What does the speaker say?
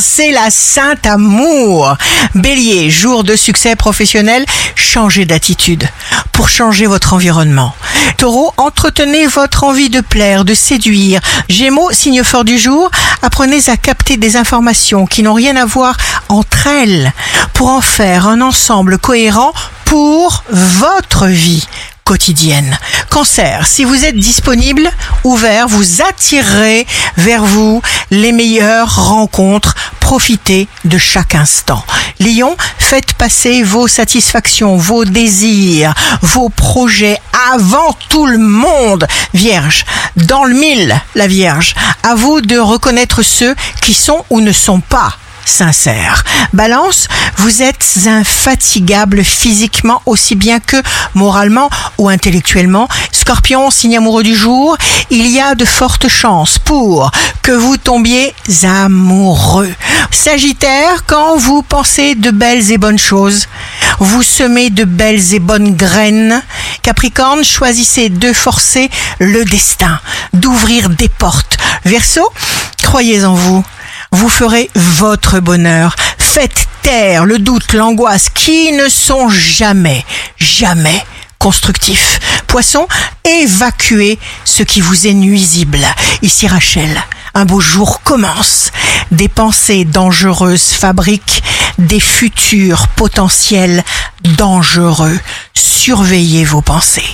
c'est la Sainte Amour. Bélier, jour de succès professionnel, changez d'attitude pour changer votre environnement. Taureau, entretenez votre envie de plaire, de séduire. Gémeaux, signe fort du jour, apprenez à capter des informations qui n'ont rien à voir entre elles pour en faire un ensemble cohérent pour votre vie quotidienne. Cancer, si vous êtes disponible, ouvert, vous attirerez vers vous les meilleures rencontres. Profitez de chaque instant. Lion, faites passer vos satisfactions, vos désirs, vos projets avant tout le monde. Vierge, dans le mille, la Vierge, à vous de reconnaître ceux qui sont ou ne sont pas sincère. Balance, vous êtes infatigable physiquement aussi bien que moralement ou intellectuellement. Scorpion, signe amoureux du jour, il y a de fortes chances pour que vous tombiez amoureux. Sagittaire, quand vous pensez de belles et bonnes choses, vous semez de belles et bonnes graines. Capricorne, choisissez de forcer le destin, d'ouvrir des portes. Verseau, croyez en vous vous ferez votre bonheur. Faites taire le doute, l'angoisse qui ne sont jamais, jamais constructifs. Poisson, évacuez ce qui vous est nuisible. Ici Rachel, un beau jour commence. Des pensées dangereuses fabriquent des futurs potentiels dangereux. Surveillez vos pensées.